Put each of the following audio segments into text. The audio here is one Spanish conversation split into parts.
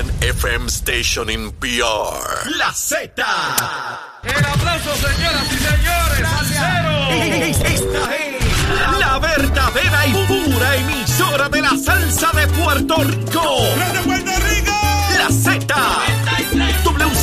one FM station in PR. La Z. El aplauso, señoras y señores, al Esta es la verdadera y pura emisora de la salsa de Puerto Rico.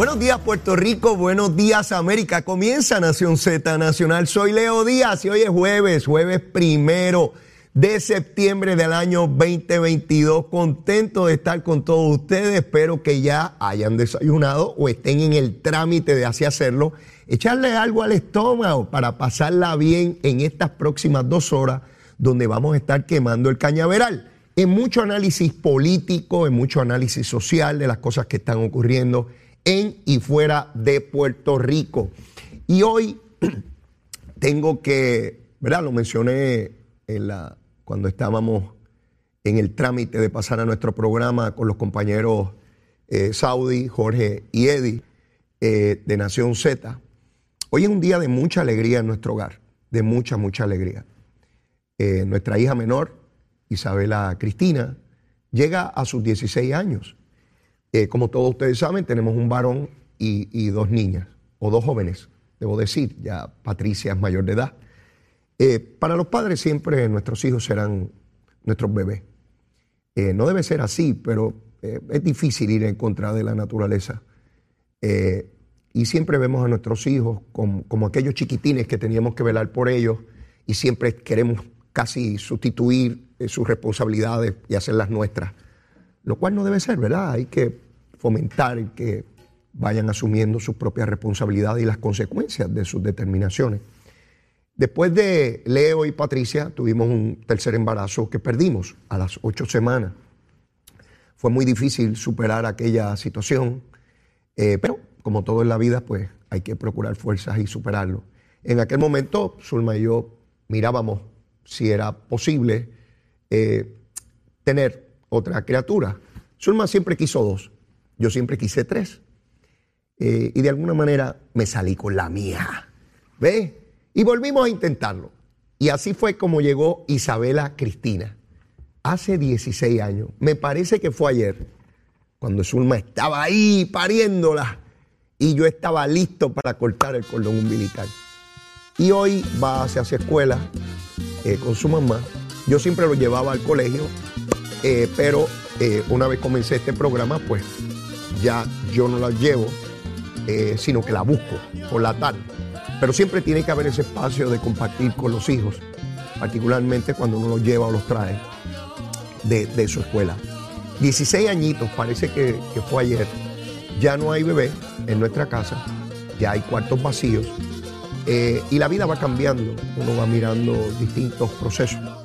Buenos días Puerto Rico, buenos días América. Comienza Nación Z Nacional. Soy Leo Díaz y hoy es jueves, jueves primero de septiembre del año 2022. Contento de estar con todos ustedes. Espero que ya hayan desayunado o estén en el trámite de así hacerlo. Echarle algo al estómago para pasarla bien en estas próximas dos horas donde vamos a estar quemando el cañaveral. En mucho análisis político, en mucho análisis social de las cosas que están ocurriendo en y fuera de Puerto Rico. Y hoy tengo que, ¿verdad? Lo mencioné en la, cuando estábamos en el trámite de pasar a nuestro programa con los compañeros eh, Saudi, Jorge y Eddie eh, de Nación Z. Hoy es un día de mucha alegría en nuestro hogar, de mucha, mucha alegría. Eh, nuestra hija menor, Isabela Cristina, llega a sus 16 años. Eh, como todos ustedes saben, tenemos un varón y, dos niñas, o dos jóvenes, debo decir, ya Patricia es mayor de edad. Eh, para los padres siempre nuestros hijos serán nuestros bebés. Eh, no debe ser así, pero es difícil ir en contra de la naturaleza. y siempre vemos a nuestros hijos como, como aquellos chiquitines que teníamos que velar por ellos y siempre queremos casi sustituir sus responsabilidades y hacerlas nuestras lo cual no debe ser, ¿verdad? Hay que fomentar que vayan asumiendo sus propias responsabilidades y las consecuencias de sus determinaciones. Después de Leo y Patricia, tuvimos un tercer embarazo que perdimos a las ocho semanas. Fue muy difícil superar aquella situación, eh, pero como todo en la vida, pues hay que procurar fuerzas y superarlo. En aquel momento, Zulma y yo mirábamos si era posible eh, tener otra criatura. Zulma siempre quiso dos, yo siempre quise tres. Eh, y de alguna manera me salí con la mía. ¿Ve? Y volvimos a intentarlo. Y así fue como llegó Isabela Cristina. Hace 16 años. Me parece que fue ayer, cuando Zulma estaba ahí pariéndola y yo estaba listo para cortar el cordón umbilical. Y hoy va hacia su escuela eh, con su mamá. Yo siempre lo llevaba al colegio eh, pero eh, una vez comencé este programa, pues ya yo no la llevo, eh, sino que la busco por la tarde. Pero siempre tiene que haber ese espacio de compartir con los hijos, particularmente cuando uno los lleva o los trae de, su escuela. 16 añitos, parece que, que fue ayer. Ya no hay bebé en nuestra casa, ya hay cuartos vacíos y la vida va cambiando, uno va mirando distintos procesos.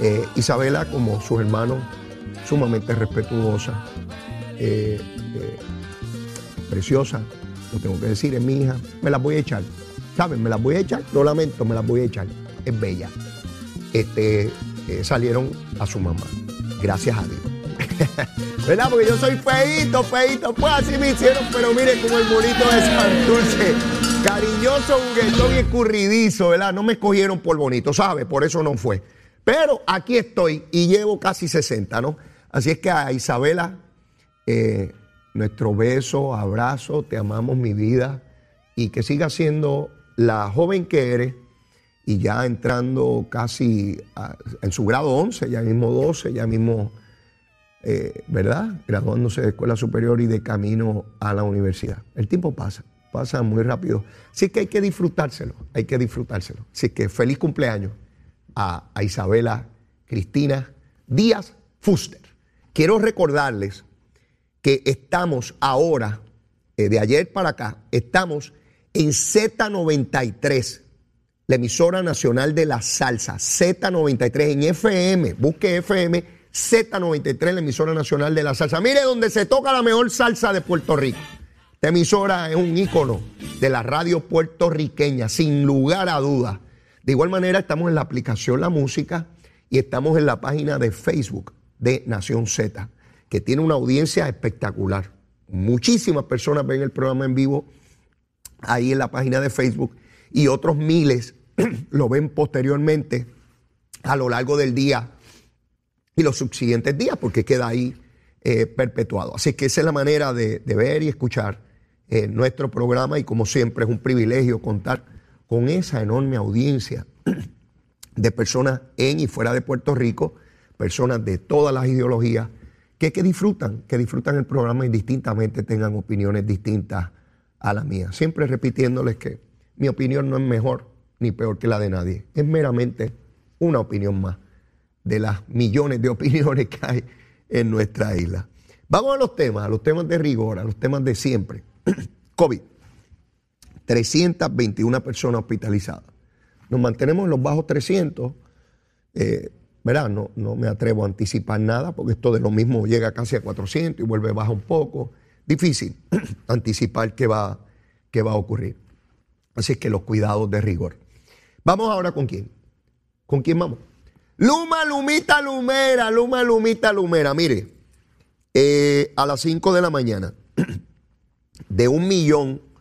Eh, Isabela, como sus hermanos, sumamente respetuosa, eh, eh, preciosa, lo tengo que decir, es mi hija, me las voy a echar. ¿Saben? Me las voy a echar, lo lamento, me las voy a echar. Es bella. Este, salieron a su mamá. Gracias a Dios. ¿Verdad? Porque yo soy feito, feito. Pues así me hicieron, pero mire como el bonito de Santurce. Cariñoso, juguetón y escurridizo, ¿verdad? No me escogieron por bonito, ¿sabe? Por eso no fue. Pero aquí estoy y llevo casi 60, ¿no? Así es que a Isabela, eh, nuestro beso, abrazo, te amamos mi vida y que siga siendo la joven que eres y ya entrando casi en su grado 11, ya mismo 12, ya mismo, eh, ¿verdad? Graduándose de escuela superior y de camino a la universidad. El tiempo pasa, pasa muy rápido. Así que hay que disfrutárselo, hay que disfrutárselo. Así que feliz cumpleaños a, Isabela Cristina Díaz Fuster. Quiero recordarles que estamos ahora, eh, de ayer para acá, estamos en Z93, la emisora nacional de la salsa, Z93 en FM, busque FM Z93, la emisora nacional de la salsa. Mire, donde se toca la mejor salsa de Puerto Rico. Esta emisora es un ícono de la radio puertorriqueña, sin lugar a dudas. De igual manera, estamos en la aplicación La Música y estamos en la página de Facebook de Nación Z, que tiene una audiencia espectacular. Muchísimas personas ven el programa en vivo ahí en la página de Facebook y otros miles lo ven posteriormente a lo largo del día y los subsiguientes días, porque queda ahí eh, perpetuado. Así que esa es la manera de, ver y escuchar eh, nuestro programa y como siempre es un privilegio contar con esa enorme audiencia de personas en y fuera de Puerto Rico, personas de todas las ideologías, que, que disfrutan, que disfrutan el programa indistintamente tengan opiniones distintas a la mía. Siempre repitiéndoles que mi opinión no es mejor ni peor que la de nadie, es meramente una opinión más de las millones de opiniones que hay en nuestra isla. Vamos a los temas, a los temas de rigor, a los temas de siempre. COVID. 321 personas hospitalizadas. Nos mantenemos en los bajos 300. Eh, ¿verdad? No, no me atrevo a anticipar nada porque esto de lo mismo llega casi a 400 y vuelve baja un poco. Difícil anticipar qué va, qué va a ocurrir. Así que los cuidados de rigor. Vamos ahora con quién. ¿Con quién vamos? Luma, Lumita, Lumera, Luma, Lumita, Lumera. Mire, eh, a las 5 de la mañana, de un millón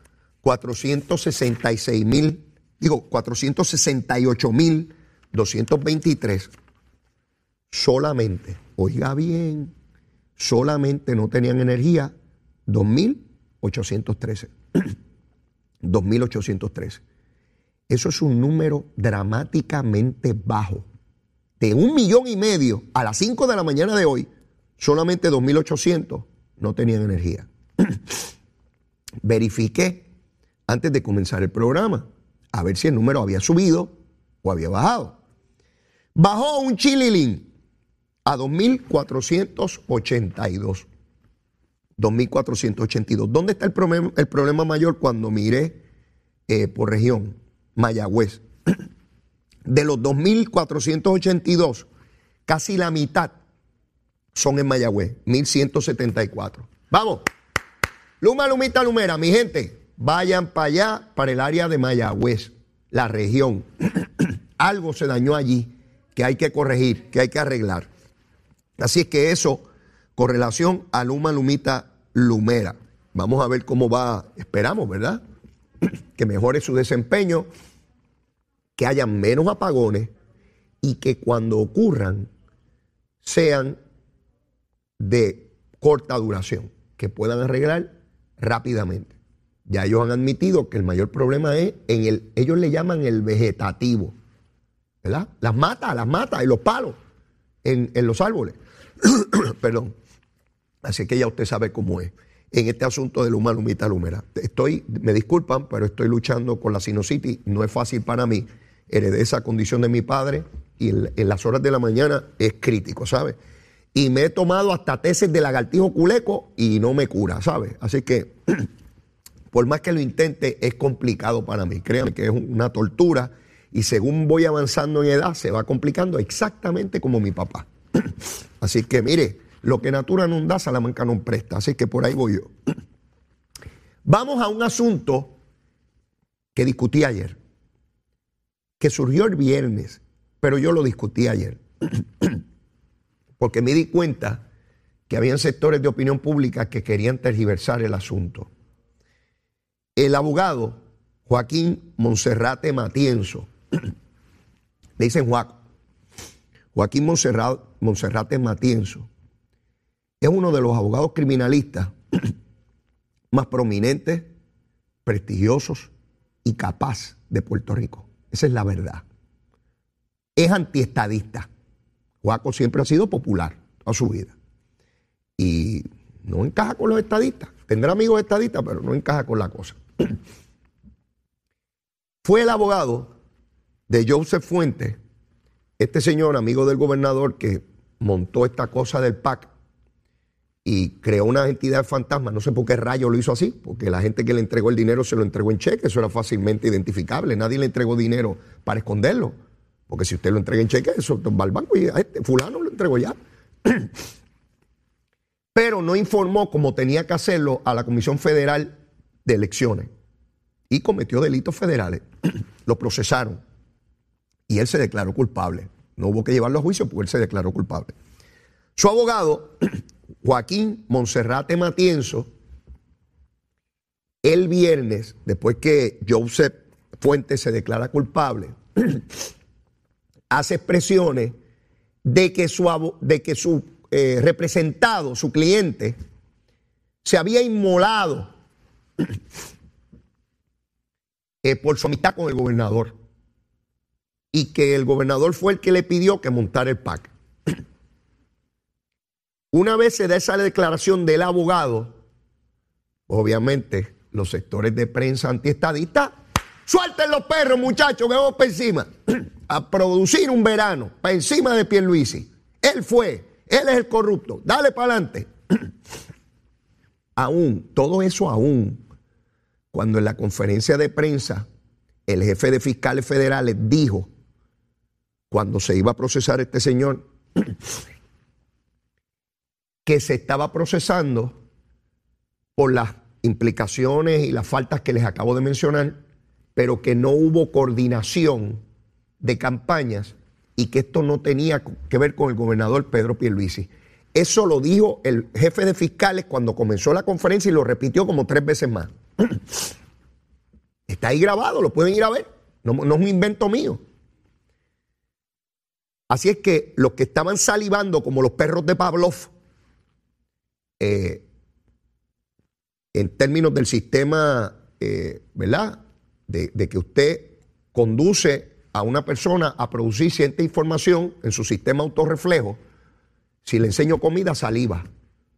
seis mil, digo, 468 mil 223, solamente, oiga bien, solamente no tenían energía 2.813. 2.813. Eso es un número dramáticamente bajo de un millón y medio a las 5 de la mañana de hoy, solamente 2.800 no tenían energía. Verifiqué antes de comenzar el programa a ver si el número había subido o había bajado. Bajó un chililín a 2.482. 2.482. ¿Dónde está el problema, mayor cuando miré eh, por región? Mayagüez. De los 2.482, casi la mitad son en Mayagüez, 1.174. Vamos. Luma, Lumita, Lumera, mi gente, vayan para allá, para el área de Mayagüez, la región. Algo se dañó allí que hay que corregir, que hay que arreglar. Así es que eso, con relación a Luma, Lumita, Lumera. Vamos a ver cómo va, esperamos, ¿verdad? Que mejore su desempeño que haya menos apagones y que cuando ocurran sean de corta duración, que puedan arreglar rápidamente. Ya ellos han admitido que el mayor problema es en el, ellos le llaman el vegetativo, ¿verdad? Las matas, las matas y los palos en, en los árboles. Perdón. Así que ya usted sabe cómo es en este asunto de Luma Lumita Lumera. Estoy, me disculpan, pero estoy luchando con la sinusitis. No es fácil para mí heredé esa condición de mi padre y en, las horas de la mañana es crítico, ¿sabes? Y me he tomado hasta tesis de lagartijo culeco y no me cura, ¿sabes? Así que, por más que lo intente, es complicado para mí. Créanme que es una tortura y según voy avanzando en edad, se va complicando exactamente como mi papá. Así que, mire, lo que natura no da, Salamanca no presta. Así que por ahí voy yo. Vamos a un asunto que discutí ayer que surgió el viernes, pero yo lo discutí ayer, porque me di cuenta que habían sectores de opinión pública que querían tergiversar el asunto. El abogado Joaquín Monserrate Matienzo, le dicen Joaco, Joaquín Monserrate Matienzo, es uno de los abogados criminalistas más prominentes, prestigiosos y capaz de Puerto Rico. Esa es la verdad. Es antiestadista. Juaco siempre ha sido popular toda su vida. Y no encaja con los estadistas. Tendrá amigos estadistas, pero no encaja con la cosa. Fue el abogado de Joseph Fuentes, este señor, amigo del gobernador, que montó esta cosa del PAC y creó una entidad fantasma. No sé por qué rayo lo hizo así, porque la gente que le entregó el dinero se lo entregó en cheque, eso era fácilmente identificable. Nadie le entregó dinero para esconderlo, porque si usted lo entrega en cheque, eso va al banco y a este fulano lo entregó ya. pero no informó como tenía que hacerlo a la Comisión Federal de Elecciones y cometió delitos federales. Lo procesaron y él se declaró culpable. No hubo que llevarlo a juicio porque él se declaró culpable. Su abogado, Joaquín Monserrate Matienzo, el viernes, después que Joseph Fuentes se declara culpable, hace expresiones de que su, de que su eh, representado, su cliente, se había inmolado eh, por su amistad con el gobernador y que el gobernador fue el que le pidió que montara el PAC. Una vez se da esa declaración del abogado, obviamente los sectores de prensa antiestadista, suelten los perros muchachos, que vamos para encima, a producir un verano, para encima de Pierluisi. Él fue, él es el corrupto, dale para adelante. aún, todo eso aún, cuando en la conferencia de prensa el jefe de fiscales federales dijo cuando se iba a procesar este señor, que se estaba procesando por las implicaciones y las faltas que les acabo de mencionar, pero que no hubo coordinación de campañas y que esto no tenía que ver con el gobernador Pedro Pierluisi. Eso lo dijo el jefe de fiscales cuando comenzó la conferencia y lo repitió como tres veces más. Está ahí grabado, lo pueden ir a ver. No, es un invento mío. Así es que los que estaban salivando como los perros de Pavlov, eh, en términos del sistema, eh, ¿verdad? De, de, que usted conduce a una persona a producir cierta información en su sistema autorreflejo. Si le enseño comida, saliva.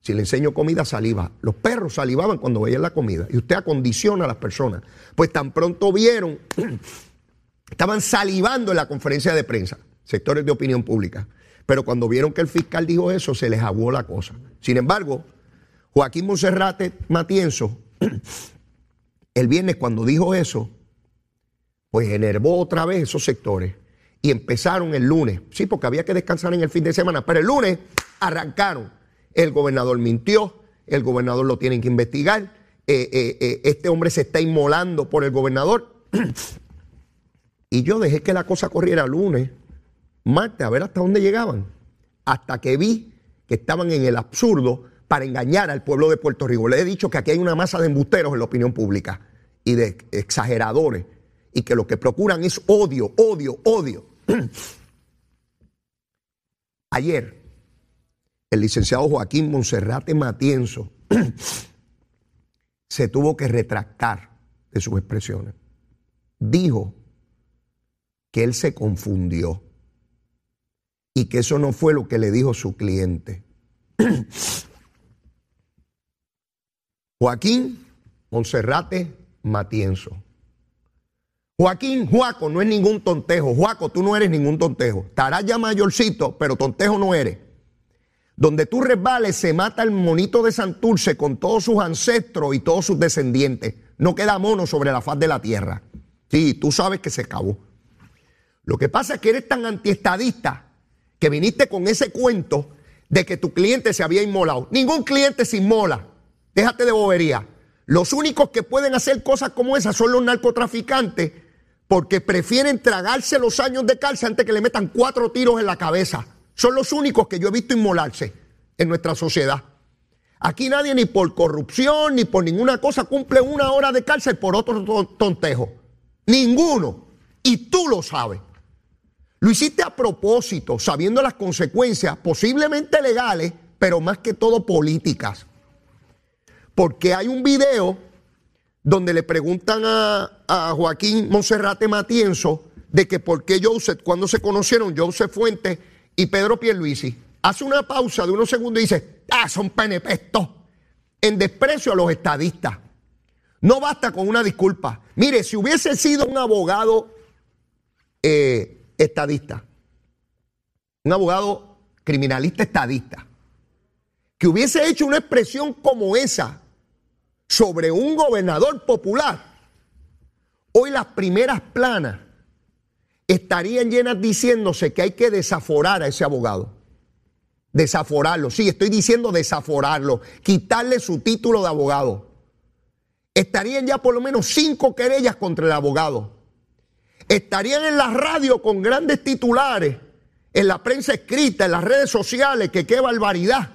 Si le enseño comida, saliva. Los perros salivaban cuando veían la comida. Y usted acondiciona a las personas. Pues tan pronto vieron, estaban salivando en la conferencia de prensa sectores de opinión pública. Pero cuando vieron que el fiscal dijo eso, se les aguó la cosa. Sin embargo, Joaquín Monserrate Matienzo, el viernes cuando dijo eso, pues enervó otra vez esos sectores y empezaron el lunes. Sí, porque había que descansar en el fin de semana, pero el lunes arrancaron. El gobernador mintió, el gobernador lo tienen que investigar, eh, eh, eh, este hombre se está inmolando por el gobernador. y yo dejé que la cosa corriera lunes martes a ver hasta dónde llegaban. Hasta que vi que estaban en el absurdo para engañar al pueblo de Puerto Rico. Le he dicho que aquí hay una masa de embusteros en la opinión pública y de exageradores y que lo que procuran es odio, odio, odio. Ayer, el licenciado Joaquín Monserrate Matienzo se tuvo que retractar de sus expresiones. Dijo que él se confundió y que eso no fue lo que le dijo su cliente. Joaquín Monserrate Matienzo. Joaquín Juaco no es ningún tontejo. Juaco, tú no eres ningún tontejo. Estarás ya mayorcito, pero tontejo no eres. Donde tú resbales se mata el monito de Santurce con todos sus ancestros y todos sus descendientes. No queda mono sobre la faz de la tierra. Sí, tú sabes que se acabó. Lo que pasa es que eres tan antiestadista que viniste con ese cuento de que tu cliente se había inmolado. Ningún cliente se inmola. Déjate de bobería. Los únicos que pueden hacer cosas como esas son los narcotraficantes porque prefieren tragarse los años de cárcel antes que le metan cuatro tiros en la cabeza. Son los únicos que yo he visto inmolarse en nuestra sociedad. Aquí nadie ni por corrupción ni por ninguna cosa cumple una hora de cárcel por otro tontejo. Ninguno. Y tú lo sabes. Lo hiciste a propósito, sabiendo las consecuencias, posiblemente legales, pero más que todo políticas. Porque hay un video donde le preguntan a, Joaquín Monserrate Matienzo de que por qué Joseph, cuando se conocieron Joseph Fuentes y Pedro Pierluisi, hace una pausa de unos segundos y dice, ah, son penepestos, en desprecio a los estadistas. No basta con una disculpa. Mire, si hubiese sido un abogado eh, estadista, un abogado criminalista estadista, que hubiese hecho una expresión como esa sobre un gobernador popular, hoy las primeras planas estarían llenas diciéndose que hay que desaforar a ese abogado. Desaforarlo. Sí, estoy diciendo desaforarlo. Quitarle su título de abogado. Estarían ya por lo menos cinco querellas contra el abogado. Estarían en la radio con grandes titulares, en la prensa escrita, en las redes sociales, que qué barbaridad,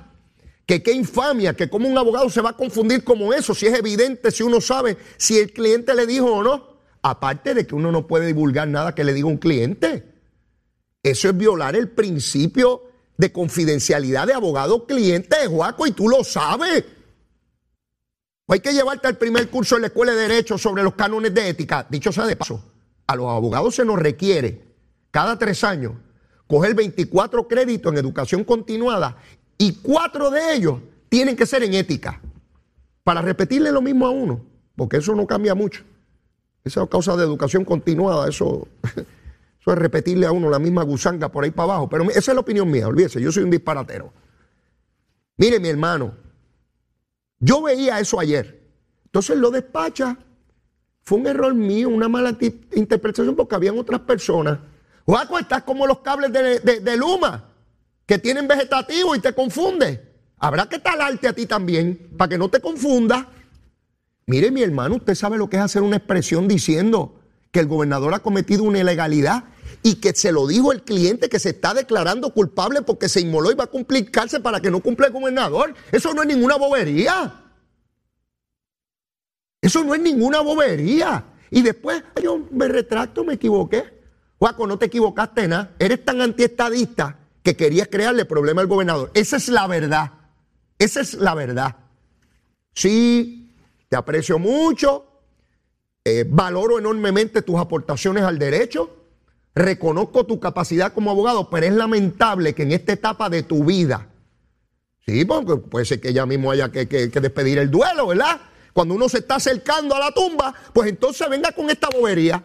que qué infamia, que como un abogado se va a confundir como eso, si es evidente, si uno sabe si el cliente le dijo o no. Aparte de que uno no puede divulgar nada que le diga un cliente. Eso es violar el principio de confidencialidad de abogado-cliente de Juaco y tú lo sabes. hay que llevarte al primer curso en la Escuela de Derecho sobre los cánones de ética. Dicho sea de paso, a los abogados se nos requiere cada tres años coger 24 créditos en educación continuada y cuatro de ellos tienen que ser en ética. Para repetirle lo mismo a uno, porque eso no cambia mucho. Esa causa de educación continuada, eso, eso es repetirle a uno la misma gusanga por ahí para abajo. Pero esa es la opinión mía, olvídese, yo soy un disparatero. Mire, mi hermano, yo veía eso ayer. Entonces lo despacha. Fue un error mío, una mala interpretación porque habían otras personas. Juaco, estás como los cables de, de Luma, que tienen vegetativo y te confunde. Habrá que talarte a ti también, para que no te confundas. Mire, mi hermano, usted sabe lo que es hacer una expresión diciendo que el gobernador ha cometido una ilegalidad y que se lo dijo el cliente que se está declarando culpable porque se inmoló y va a complicarse para que no cumpla el gobernador. Eso no es ninguna bobería. Eso no es ninguna bobería. Y después yo me retracto, me equivoqué. Juaco, no te equivocaste nada. Eres tan antiestadista que querías crearle problema al gobernador. Esa es la verdad. Esa es la verdad. Sí, te aprecio mucho, eh, valoro enormemente tus aportaciones al derecho, reconozco tu capacidad como abogado, pero es lamentable que en esta etapa de tu vida, sí, porque puede ser que ya mismo haya que, despedir el duelo, ¿verdad? Cuando uno se está acercando a la tumba, pues entonces venga con esta bobería.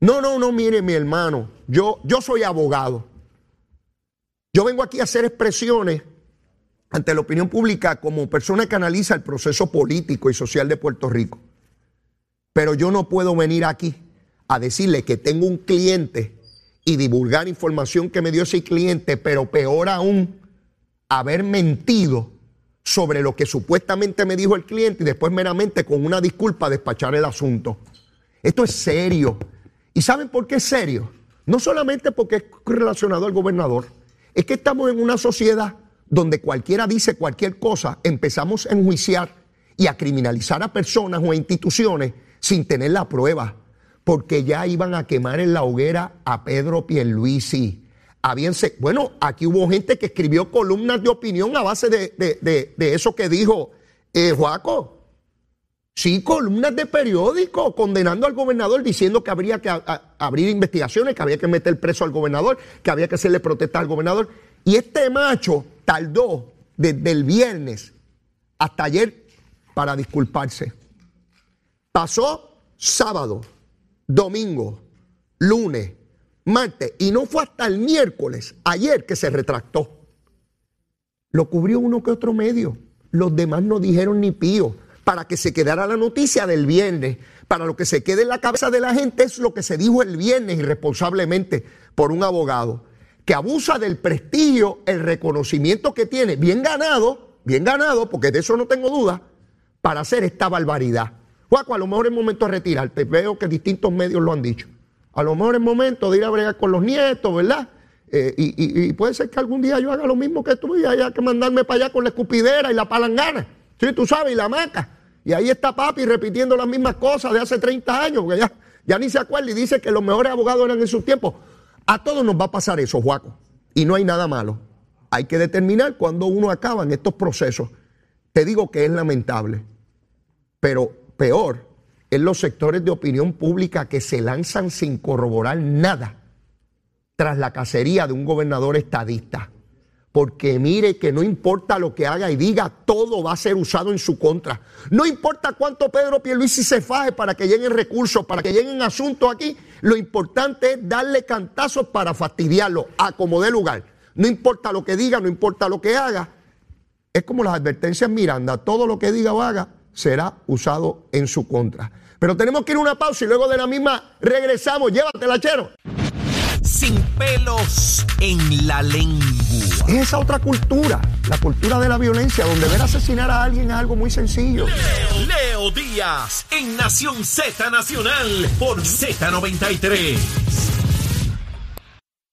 No, no, no, mire mi hermano, yo, yo soy abogado. Yo vengo aquí a hacer expresiones ante la opinión pública como persona que analiza el proceso político y social de Puerto Rico. Pero yo no puedo venir aquí a decirle que tengo un cliente y divulgar información que me dio ese cliente, pero peor aún, haber mentido sobre lo que supuestamente me dijo el cliente y después meramente con una disculpa despachar el asunto. Esto es serio. ¿Y saben por qué es serio? No solamente porque es relacionado al gobernador, es que estamos en una sociedad donde cualquiera dice cualquier cosa, empezamos a enjuiciar y a criminalizar a personas o a instituciones sin tener la prueba, porque ya iban a quemar en la hoguera a Pedro Pierluisi. Habíanse, bueno, aquí hubo gente que escribió columnas de opinión a base de, eso que dijo eh, Juaco. Sí, columnas de periódico condenando al gobernador diciendo que habría que abrir investigaciones, que había que meter preso al gobernador, que había que hacerle protesta al gobernador. Y este macho tardó desde el viernes hasta ayer para disculparse. Pasó sábado, domingo, lunes, martes y no fue hasta el miércoles, ayer, que se retractó. Lo cubrió uno que otro medio. Los demás no dijeron ni pío para que se quedara la noticia del viernes. Para lo que se quede en la cabeza de la gente es lo que se dijo el viernes irresponsablemente por un abogado que abusa del prestigio, el reconocimiento que tiene, bien ganado, bien ganado, porque de eso no tengo duda, para hacer esta barbaridad. Juaco, a lo mejor es momento de retirarte. Veo que distintos medios lo han dicho. A lo mejor es momento de ir a bregar con los nietos, ¿verdad? Eh, y, puede ser que algún día yo haga lo mismo que tú y haya que mandarme para allá con la escupidera y la palangana. Sí, tú sabes, y la maca. Y ahí está papi repitiendo las mismas cosas de hace 30 años, porque ya, ya ni se acuerda y dice que los mejores abogados eran en su tiempo. A todos nos va a pasar eso, Juaco. Y no hay nada malo. Hay que determinar cuándo uno acaba en estos procesos. Te digo que es lamentable. Pero peor es los sectores de opinión pública que se lanzan sin corroborar nada tras la cacería de un gobernador estadista porque mire que no importa lo que haga y diga, todo va a ser usado en su contra. No importa cuánto Pedro Pierluisi se faje para que lleguen recursos, para que lleguen asuntos aquí, lo importante es darle cantazos para fastidiarlo, a como dé lugar. No importa lo que diga, no importa lo que haga. Es como las advertencias Miranda, todo lo que diga o haga será usado en su contra. Pero tenemos que ir a una pausa y luego de la misma regresamos. Llévatela, chero. Sin pelos en la lengua. Es esa otra cultura, la cultura de la violencia, donde ver asesinar a alguien es algo muy sencillo. Leo Díaz en Nación Z Nacional por Z93.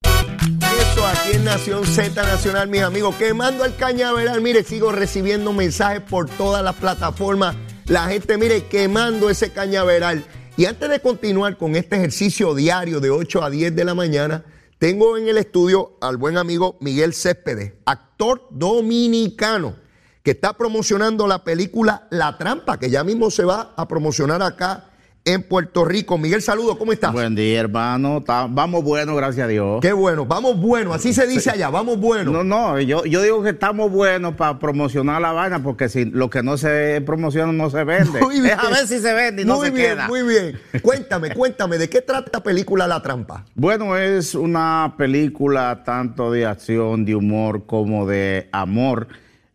Eso aquí en Nación Z Nacional, mis amigos, quemando el cañaveral. Mire, sigo recibiendo mensajes por todas las plataformas. La gente, mire, quemando ese cañaveral. Y antes de continuar con este ejercicio diario de 8 a 10 de la mañana, tengo en el estudio al buen amigo Miguel Céspedes, actor dominicano, que está promocionando la película La Trampa, que ya mismo se va a promocionar acá en Puerto Rico. Miguel, saludo, ¿cómo estás? Buen día, hermano. Vamos bueno, gracias a Dios. Qué bueno, vamos bueno, así se dice allá, vamos bueno. No, no, yo, yo digo que estamos buenos para promocionar la vaina, porque si lo que no se promociona no se vende. Muy bien. Es a ver si se vende y no muy se bien, queda. Muy bien, Cuéntame, cuéntame, ¿de qué trata esta película La Trampa? Bueno, es una película tanto de acción, de humor como de amor.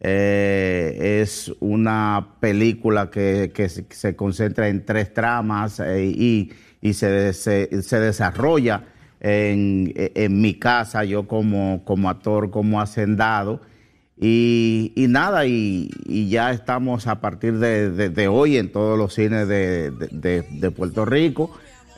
Eh, es una película que, que se concentra en tres tramas eh, y, y se, se- se desarrolla en, en mi casa, yo como, como actor, como hacendado. Y, y nada, y, y ya estamos a partir de, de- de hoy en todos los cines de- de Puerto Rico,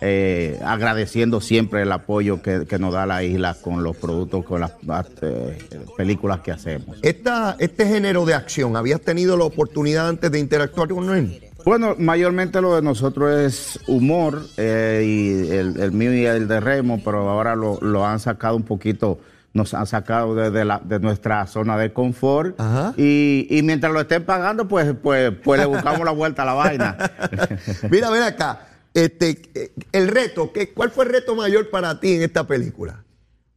eh, agradeciendo siempre el apoyo que, que nos da la isla con los productos, con las, las, eh, películas que hacemos. Esta, este género de acción, ¿habías tenido la oportunidad antes de interactuar con él? Bueno, mayormente lo de nosotros es humor, eh, y el, el mío y el de Remo, pero ahora lo, lo han sacado un poquito, nos han sacado de, de la- de nuestra zona de confort. Ajá. Y, y mientras lo estén pagando, pues, pues, pues le buscamos la vuelta a la vaina. Mira, ven acá, este, eh, el reto, ¿qué, ¿cuál fue el reto mayor para ti en esta película?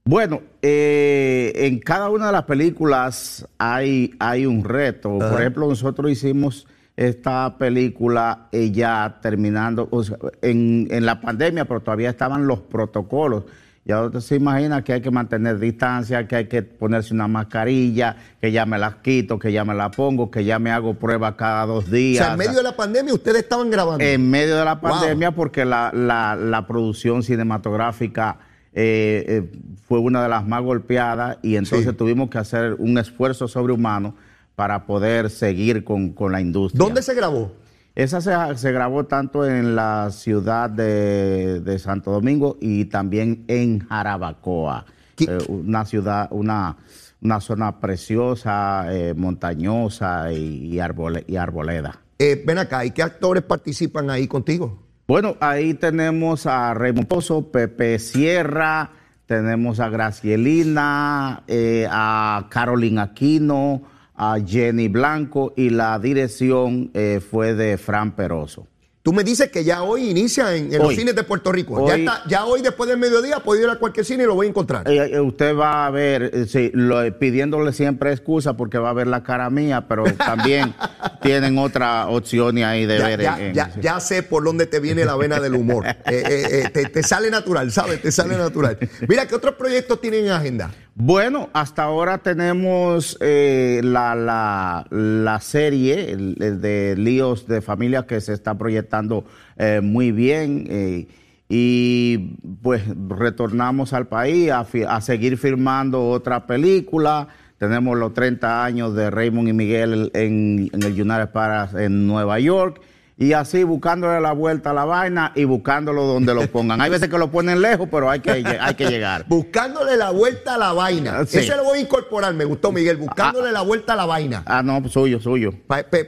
Bueno, eh, en cada una de las películas hay, hay un reto. Por ejemplo, nosotros hicimos esta película eh, ya terminando o sea, en, en la pandemia, pero todavía estaban los protocolos. Ya usted se imagina que hay que mantener distancia, que hay que ponerse una mascarilla, que ya me la quito, que ya me la pongo, que ya me hago pruebas cada dos O días. sea, en medio de la pandemia ustedes estaban grabando. En medio de la Wow. pandemia, porque la, la- la producción cinematográfica eh, eh, fue una de las más golpeadas y entonces Sí. tuvimos que hacer un esfuerzo sobrehumano para poder seguir con, con la industria. ¿Dónde se grabó? Esa se, se grabó tanto en la ciudad de, de Santo Domingo y también en Jarabacoa, ¿Qué- eh, una ciudad, una, una zona preciosa, eh, montañosa y, y arbole- y arboleda. Eh, ven acá, ¿y qué actores participan ahí contigo? Bueno, ahí tenemos a Raymond Pozo, Pepe Sierra, tenemos a Gracielina, eh, a Carolina Aquino, a Jenny Blanco y la dirección eh, fue de Fran Peroso. Tú me dices que ya hoy inicia en, en los cines de Puerto Rico. ya, Hoy. está, ya hoy después del mediodía puedo ir a cualquier cine y lo voy a encontrar. Eh, eh, usted va a ver, eh, sí, lo- pidiéndole siempre excusa porque va a ver la cara mía, pero también tienen otra opción ahí de ya, ver. ya- en- ya- ya sé por dónde te viene la vena del humor. Eh, te, te sale natural, ¿sabes? Te sale natural. Mira, ¿qué otros proyectos tienen en agenda? Bueno, hasta ahora tenemos eh, la, la- la serie de Líos de Familia que se está proyectando eh, muy bien eh, y pues retornamos al país a, seguir filmando otra película. Tenemos los 30 años de Raymond y Miguel en, en el United Paras en Nueva York. Y así buscándole la vuelta a la vaina y buscándolo donde lo pongan. Hay veces que lo ponen lejos, pero hay que, hay que llegar. Buscándole la vuelta a la vaina. Ah, sí. Ese lo voy a incorporar, me gustó, Miguel. Buscándole la vuelta a la vaina. Ah, no, suyo, suyo.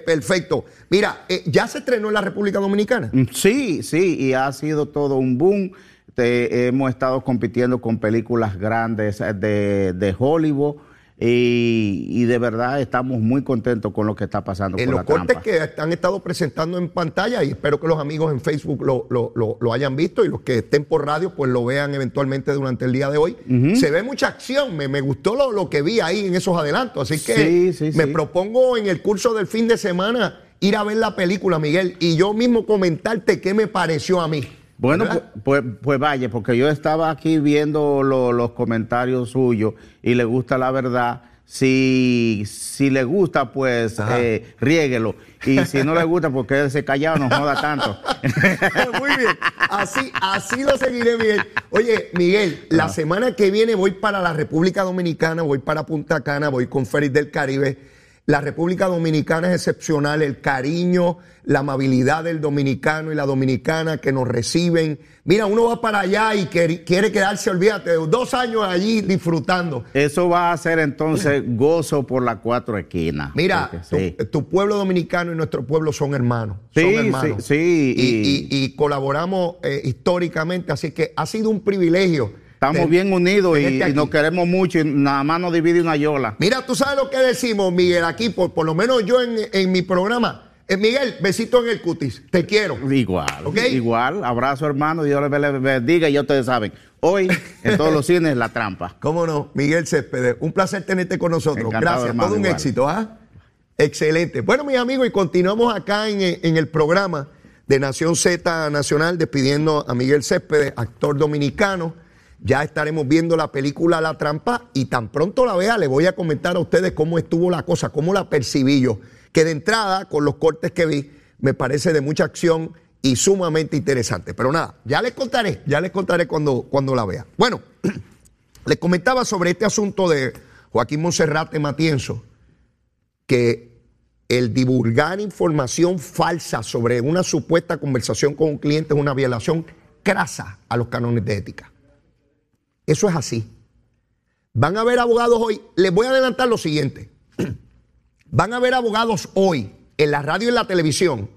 Perfecto. Mira, eh, ¿ya se estrenó en la República Dominicana? Mm, Sí, sí, y ha sido todo un boom. Te- hemos estado compitiendo con películas grandes eh, de, de Hollywood y, y de verdad estamos muy contentos con lo que está pasando En con los la cortes trampa. que han estado presentando en pantalla y espero que los amigos en Facebook lo, lo- lo- lo hayan visto y los que estén por radio pues lo vean eventualmente durante el día de hoy. Se ve mucha acción, me, me gustó lo, lo que vi ahí en esos adelantos, así que Sí, sí, me sí. propongo en el curso del fin de semana ir a ver la película, Miguel, y yo mismo comentarte qué me pareció a mí. Bueno, pues, pues, pues vaya, porque yo estaba aquí viendo lo- los comentarios suyos y le gusta la verdad. Si, si le gusta, pues eh, riéguelo. Y si no le gusta, pues quédese callado, no joda tanto. Muy bien. Así, así lo seguiré, Miguel. Oye, Miguel, la semana que viene voy para la República Dominicana, voy para Punta Cana, voy con Félix del Caribe. La República Dominicana es excepcional, el cariño, la amabilidad del dominicano y la dominicana que nos reciben. Mira, uno va para allá y quiere, quedarse, olvídate, dos años allí disfrutando. Eso va a ser entonces gozo por las cuatro esquinas. Mira, tu, pueblo dominicano y nuestro pueblo son hermanos. Sí, son hermanos. sí, sí. Y, colaboramos eh, históricamente, así que ha sido un privilegio Estamos bien unidos y, nos queremos mucho y nada más nos divide una yola. Mira, tú sabes lo que decimos, Miguel, aquí, por, por lo menos yo en, mi programa. Eh, Miguel, besito en el cutis. Te quiero. Igual. Igual. Abrazo, hermano. Dios les bendiga y ya ustedes saben. Hoy, en todos los cines, La Trampa. ¿Cómo no? Miguel Céspedes, un placer tenerte con nosotros. Gracias. Todo un éxito, ¿ah? Excelente. Bueno, mis amigos, y continuamos acá en, en el programa de Nación Z Nacional, despidiendo a Miguel Céspedes, actor dominicano ya estaremos viendo la película La Trampa y tan pronto la vea le voy a comentar a ustedes cómo estuvo la cosa, cómo la percibí yo. Que de entrada, con los cortes que vi, me parece de mucha acción y sumamente interesante. Pero nada, ya les contaré, ya les contaré cuando, cuando la vea. Bueno, les comentaba sobre este asunto de Joaquín Monserrate Matienzo, que el divulgar información falsa sobre una supuesta conversación con un cliente es una violación crasa a los cánones de ética. Eso es así. Van a haber abogados hoy. Les voy a adelantar lo siguiente. Van a haber abogados hoy en la radio y en la televisión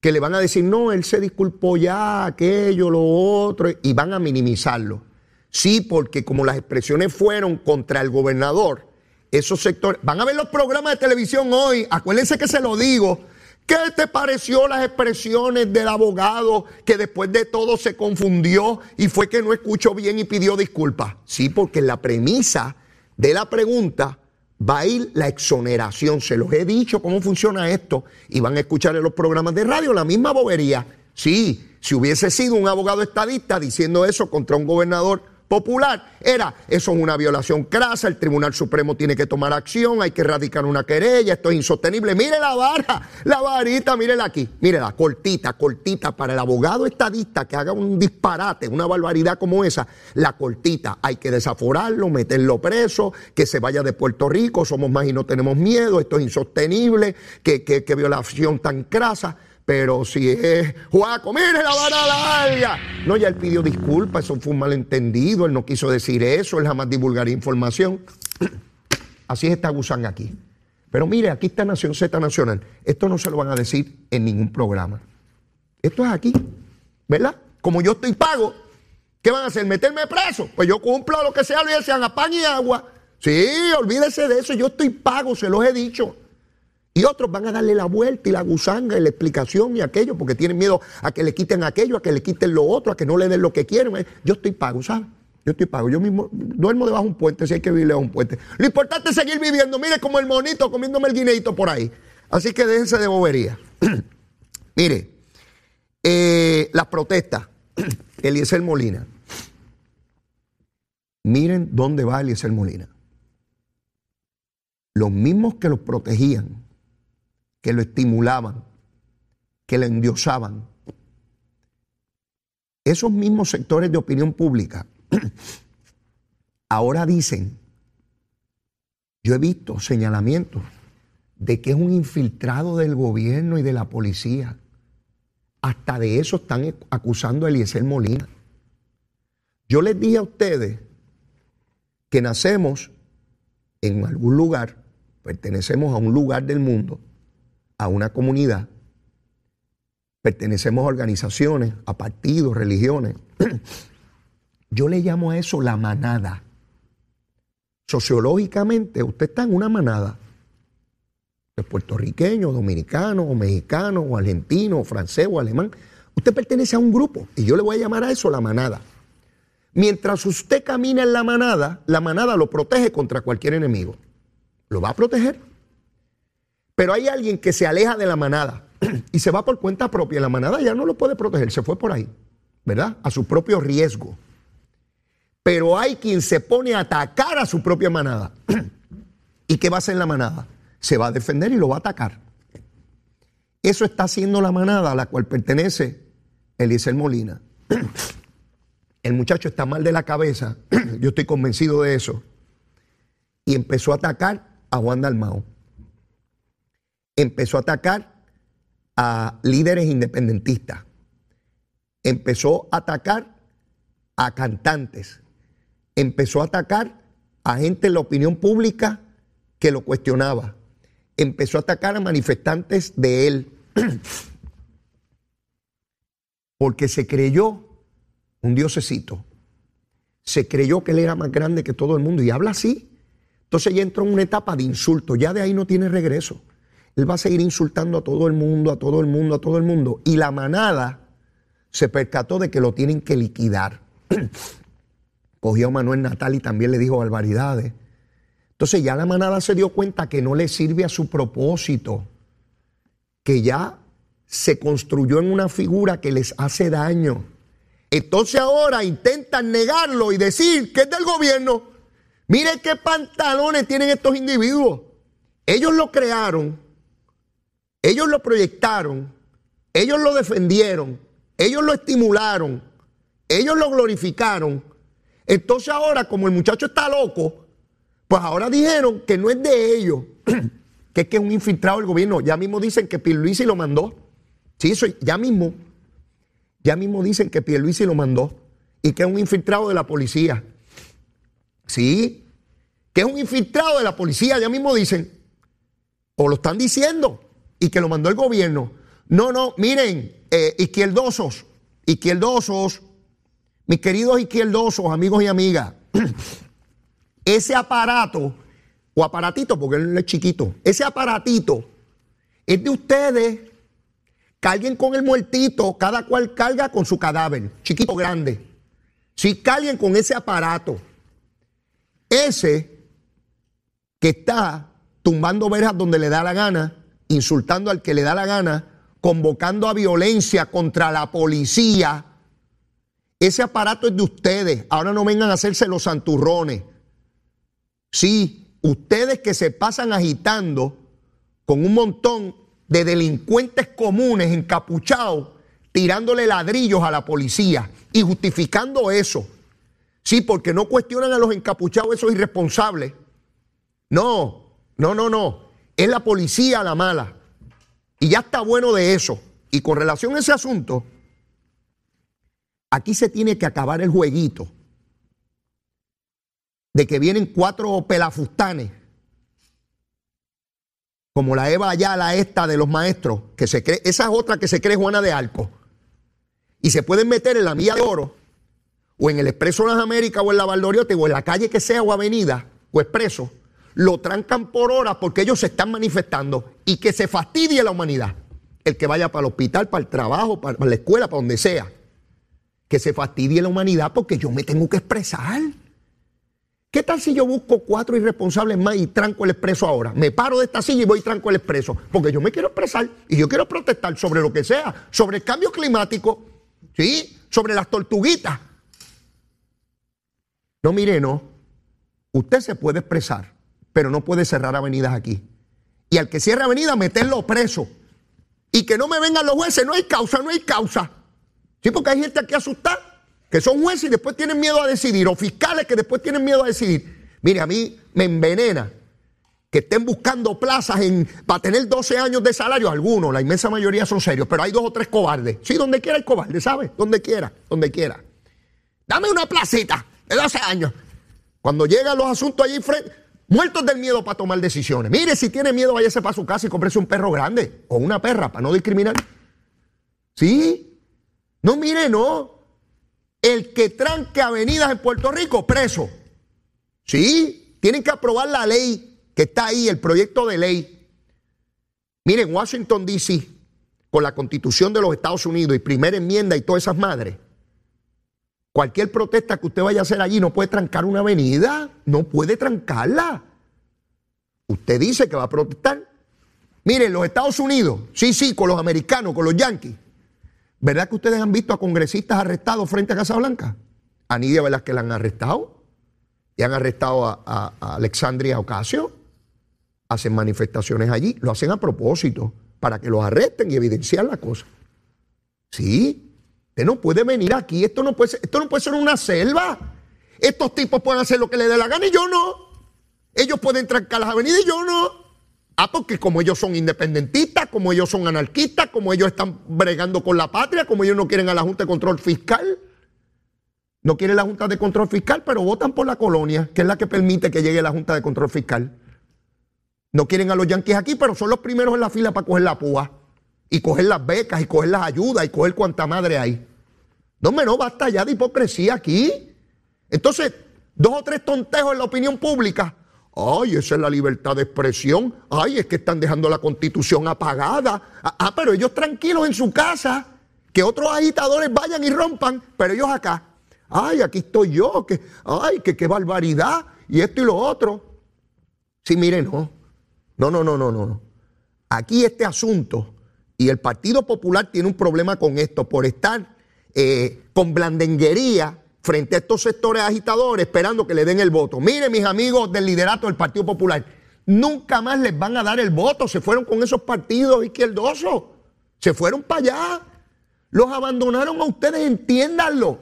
que le van a decir, no, él se disculpó ya, aquello, lo otro, y van a minimizarlo. Sí, porque como las expresiones fueron contra el gobernador, esos sectores, van a ver los programas de televisión hoy, acuérdense que se lo digo, ¿Qué te pareció las expresiones del abogado que después de todo se confundió y fue que no escuchó bien y pidió disculpas? Sí, porque la premisa de la pregunta va a ir la exoneración. Se los he dicho cómo funciona esto y van a escuchar en los programas de radio la misma bobería. Sí, si hubiese sido un abogado estadista diciendo eso contra un gobernador popular era, eso es una violación crasa, el Tribunal Supremo tiene que tomar acción, hay que erradicar una querella, esto es insostenible. Mire la vara, la varita, mírela aquí, mírela, cortita, cortita, para el abogado estadista que haga un disparate, una barbaridad como esa, la cortita, hay que desaforarlo, meterlo preso, que se vaya de Puerto Rico, somos más y no tenemos miedo, esto es insostenible, que, que, que violación tan crasa. Pero si es Juaco, mire la vara. No, ya él pidió disculpas, eso fue un malentendido, él no quiso decir eso, él jamás divulgaría información. Así está Gusán aquí. Pero mire, aquí está Nación Z Nacional. Esto no se lo van a decir en ningún programa. Esto es aquí, ¿verdad? Como yo estoy pago, ¿qué van a hacer? ¿Meterme preso? Pues yo cumplo lo que sea, olvídense, a pan y agua. Sí, olvídese de eso, yo estoy pago, se los he dicho. Y otros van a darle la vuelta y la gusanga y la explicación y aquello, porque tienen miedo a que le quiten aquello, a que le quiten lo otro, a que no le den lo que quieren. Yo estoy pago, ¿sabes? Yo estoy pago. Yo mismo duermo debajo de un puente si hay que vivir debajo de un puente. Lo importante es seguir viviendo. Mire como el monito comiéndome el guineito por ahí. Así que déjense de bobería. Mire, eh, las protestas. Eliezer Molina. Miren dónde va Eliezer Molina. Los mismos que los protegían que lo estimulaban, que lo endiosaban. Esos mismos sectores de opinión pública ahora dicen, yo he visto señalamientos de que es un infiltrado del gobierno y de la policía. Hasta de eso están acusando a Eliezer Molina. Yo les dije a ustedes que nacemos en algún lugar, pertenecemos a un lugar del mundo a una comunidad, pertenecemos a organizaciones, a partidos, religiones. Yo le llamo a eso la manada. Sociológicamente, usted está en una manada. De puertorriqueño, dominicano, o mexicano, o argentino, o francés, o alemán. Usted pertenece a un grupo y yo le voy a llamar a eso la manada. Mientras usted camina en la manada, la manada lo protege contra cualquier enemigo. Lo va a proteger. Pero hay alguien que se aleja de la manada y se va por cuenta propia. La manada ya no lo puede proteger, se fue por ahí, ¿verdad? A su propio riesgo. Pero hay quien se pone a atacar a su propia manada. ¿Y qué va a hacer la manada? Se va a defender y lo va a atacar. Eso está haciendo la manada a la cual pertenece Eliezer Molina. El muchacho está mal de la cabeza, yo estoy convencido de eso. Y empezó a atacar a Juan Dalmao. Empezó a atacar a líderes independentistas. Empezó a atacar a cantantes. Empezó a atacar a gente en la opinión pública que lo cuestionaba. Empezó a atacar a manifestantes de él. Porque se creyó un diosecito. Se creyó que él era más grande que todo el mundo y habla así. Entonces ya entró en una etapa de insulto. Ya de ahí no tiene regreso. Él va a seguir insultando a todo el mundo, a todo el mundo, a todo el mundo. Y la manada se percató de que lo tienen que liquidar. Cogió a Manuel Natal y también le dijo barbaridades. Entonces ya la manada se dio cuenta que no le sirve a su propósito, que ya se construyó en una figura que les hace daño. Entonces ahora intentan negarlo y decir que es del gobierno. Mire qué pantalones tienen estos individuos. Ellos lo crearon, ellos lo proyectaron, ellos lo defendieron, ellos lo estimularon, ellos lo glorificaron. Entonces ahora, como el muchacho está loco, pues ahora dijeron que no es de ellos, que es que es un infiltrado del gobierno. Ya mismo dicen que Pierluisi lo mandó. Sí, eso ya mismo. Ya mismo dicen que Pierluisi lo mandó y que es un infiltrado de la policía. Sí, que es un infiltrado de la policía, ya mismo dicen. O lo están diciendo y que lo mandó el gobierno. No, no, miren, eh, izquierdosos, izquierdosos, mis queridos izquierdosos, amigos y amigas, ese aparato, o aparatito, porque él es chiquito, ese aparatito es de ustedes. Carguen con el muertito, cada cual carga con su cadáver, chiquito o grande. Si carguen con ese aparato. Ese que está tumbando verjas donde le da la gana, insultando al que le da la gana, convocando a violencia contra la policía. Ese aparato es de ustedes. Ahora no vengan a hacerse los santurrones. Sí, ustedes que se pasan agitando con un montón de delincuentes comunes encapuchados, tirándole ladrillos a la policía y justificando eso. Sí, porque no cuestionan a los encapuchados esos irresponsables. No, no, no, no. Es la policía la mala. Y ya está bueno de eso. Y con relación a ese asunto, aquí se tiene que acabar el jueguito de que vienen cuatro pelafustanes, como la Eva Ayala esta de los maestros, que se cree, esa es otra que se cree Juana de Arco, y se pueden meter en la Milla de Oro, o en el Expreso de las Américas, o en la Valdoriote, o en la calle que sea, o avenida, o expreso, lo trancan por horas porque ellos se están manifestando y que se fastidie la humanidad. El que vaya para el hospital, para el trabajo, para, la escuela, para donde sea. Que se fastidie la humanidad porque yo me tengo que expresar. ¿Qué tal si yo busco cuatro irresponsables más y tranco el expreso ahora? Me paro de esta silla y voy y tranco el expreso. Porque yo me quiero expresar y yo quiero protestar sobre lo que sea, sobre el cambio climático, ¿sí? Sobre las tortuguitas. No, mire, no. Usted se puede expresar pero no puede cerrar avenidas aquí. Y al que cierre avenida, meterlo preso. Y que no me vengan los jueces, no hay causa, no hay causa. Sí, porque hay gente aquí asustada, que son jueces y después tienen miedo a decidir, o fiscales que después tienen miedo a decidir. Mire, a mí me envenena que estén buscando plazas en, para tener 12 años de salario. Algunos, la inmensa mayoría son serios, pero hay dos o tres cobardes. Sí, donde quiera hay cobarde, ¿sabes? Donde quiera, donde quiera. Dame una placita de 12 años. Cuando llegan los asuntos allí frente Muertos del miedo para tomar decisiones. Mire, si tiene miedo, váyase para su casa y cómprese un perro grande o una perra para no discriminar. ¿Sí? No, mire, no. El que tranque avenidas en Puerto Rico, preso. ¿Sí? Tienen que aprobar la ley que está ahí, el proyecto de ley. Miren, Washington, D.C., con la constitución de los Estados Unidos y primera enmienda y todas esas madres, Cualquier protesta que usted vaya a hacer allí no puede trancar una avenida, no puede trancarla. Usted dice que va a protestar. Miren, los Estados Unidos, sí, sí, con los americanos, con los yanquis. ¿Verdad que ustedes han visto a congresistas arrestados frente a Casa Blanca? A Nidia que la han arrestado. Y han arrestado a, Alexandria Ocasio. hacen manifestaciones allí, lo hacen a propósito, para que los arresten y evidenciar la cosa. Sí, usted no puede venir aquí, esto no puede ser, esto no puede ser una selva. Estos tipos pueden hacer lo que les dé la gana y yo no. Ellos pueden trancar las avenidas y yo no. Ah, porque como ellos son independentistas, como ellos son anarquistas, como ellos están bregando con la patria, como ellos no quieren a la Junta de Control Fiscal. No quieren la Junta de Control Fiscal, pero votan por la colonia, que es la que permite que llegue la Junta de Control Fiscal. No quieren a los yanquis aquí, pero son los primeros en la fila para coger la púa y coger las becas y coger las ayudas y coger cuanta madre hay. No, me no, basta ya de hipocresía aquí. Entonces, dos o tres tontejos en la opinión pública. Ay, esa es la libertad de expresión. Ay, es que están dejando la constitución apagada. Ah, ah pero ellos tranquilos en su casa. Que otros agitadores vayan y rompan, pero ellos acá. Ay, aquí estoy yo. Que, ay, que qué barbaridad. Y esto y lo otro. Sí, miren, no. No, no, no, no, no. Aquí este asunto, y el Partido Popular tiene un problema con esto, por estar eh, con blandenguería frente a estos sectores agitadores esperando que le den el voto. Miren, mis amigos del liderato del Partido Popular, nunca más les van a dar el voto. Se fueron con esos partidos izquierdosos. Se fueron para allá. Los abandonaron a ustedes, entiéndanlo.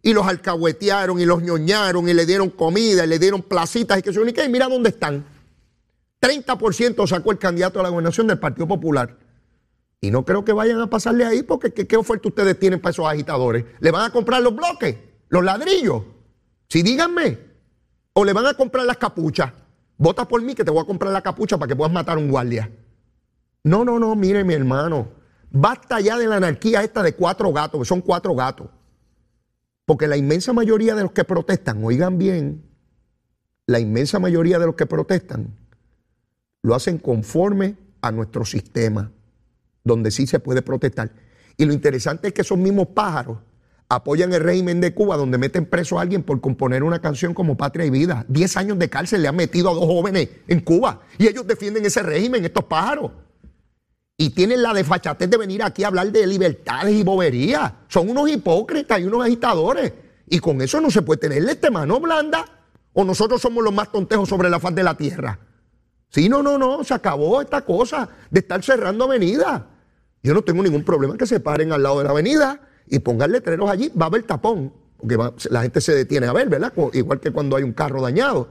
Y los alcahuetearon y los ñoñaron y le dieron comida y le dieron placitas y que se unica. Y mira dónde están. 30% sacó el candidato a la gobernación del Partido Popular. Y no creo que vayan a pasarle ahí porque ¿qué, oferta ustedes tienen para esos agitadores? ¿Le van a comprar los bloques? ¿Los ladrillos? Sí, díganme. ¿O le van a comprar las capuchas? Vota por mí que te voy a comprar la capucha para que puedas matar a un guardia. No, no, no, mire mi hermano. Basta ya de la anarquía esta de cuatro gatos, que son cuatro gatos. Porque la inmensa mayoría de los que protestan, oigan bien, la inmensa mayoría de los que protestan lo hacen conforme a nuestro sistema, donde sí se puede protestar. Y lo interesante es que esos mismos pájaros apoyan el régimen de Cuba, donde meten preso a alguien por componer una canción como Patria y Vida. Diez años de cárcel le han metido a dos jóvenes en Cuba. Y ellos defienden ese régimen, estos pájaros. Y tienen la desfachatez de venir aquí a hablar de libertades y boberías. Son unos hipócritas y unos agitadores. Y con eso no se puede tenerle este mano blanda. O nosotros somos los más tontejos sobre la faz de la tierra. Sí, no, no, no, se acabó esta cosa de estar cerrando avenidas. Yo no tengo ningún problema que se paren al lado de la avenida y pongan letreros allí, va a haber tapón, porque la gente se detiene a ver, ¿verdad? Igual que cuando hay un carro dañado.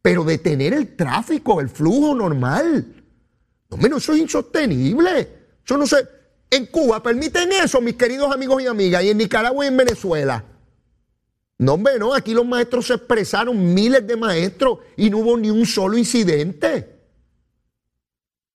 Pero detener el tráfico, el flujo normal. No, menos eso es insostenible. Yo no sé. En Cuba permiten eso, mis queridos amigos y amigas, y en Nicaragua y en Venezuela. No, hombre, no, aquí los maestros se expresaron, miles de maestros, y no hubo ni un solo incidente.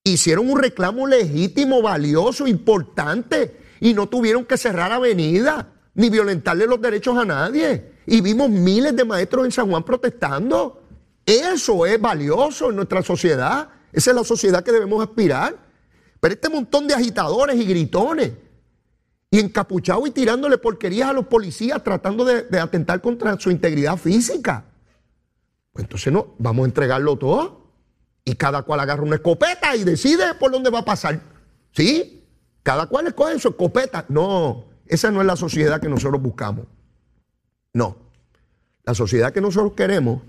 Hicieron un reclamo legítimo, valioso, importante, y no tuvieron que cerrar avenida, ni violentarle los derechos a nadie. Y vimos miles de maestros en San Juan protestando. Eso es valioso en nuestra sociedad. Esa es la sociedad que debemos aspirar. Pero este montón de agitadores y gritones y encapuchado y tirándole porquerías a los policías tratando de, atentar contra su integridad física. Pues entonces no, vamos a entregarlo todo y cada cual agarra una escopeta y decide por dónde va a pasar. ¿Sí? Cada cual escoge su escopeta. No, esa no es la sociedad que nosotros buscamos. No. La sociedad que nosotros queremos,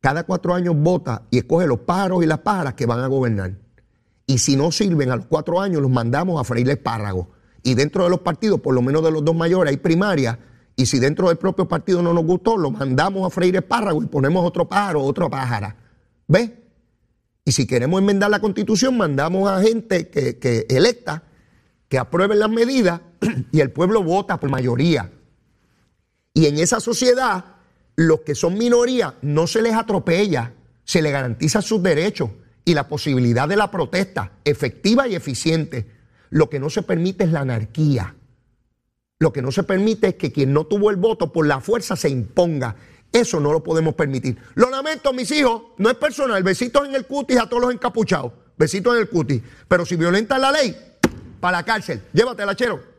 cada cuatro años vota y escoge los pájaros y las pájaras que van a gobernar. Y si no sirven a los cuatro años, los mandamos a freírle espárragos y dentro de los partidos, por lo menos de los dos mayores, hay primarias, y si dentro del propio partido no nos gustó, lo mandamos a freír espárrago y ponemos otro pájaro, otra pájara. ¿Ves? Y si queremos enmendar la constitución, mandamos a gente que, electa, que aprueben las medidas y el pueblo vota por mayoría. Y en esa sociedad, los que son minoría no se les atropella, se les garantiza sus derechos y la posibilidad de la protesta efectiva y eficiente. Lo que no se permite es la anarquía. Lo que no se permite es que quien no tuvo el voto por la fuerza se imponga. Eso no lo podemos permitir. Lo lamento, mis hijos, no es personal. Besitos en el cutis a todos los encapuchados. Besitos en el cutis. Pero si violentan la ley, para la cárcel. Llévatela, chero.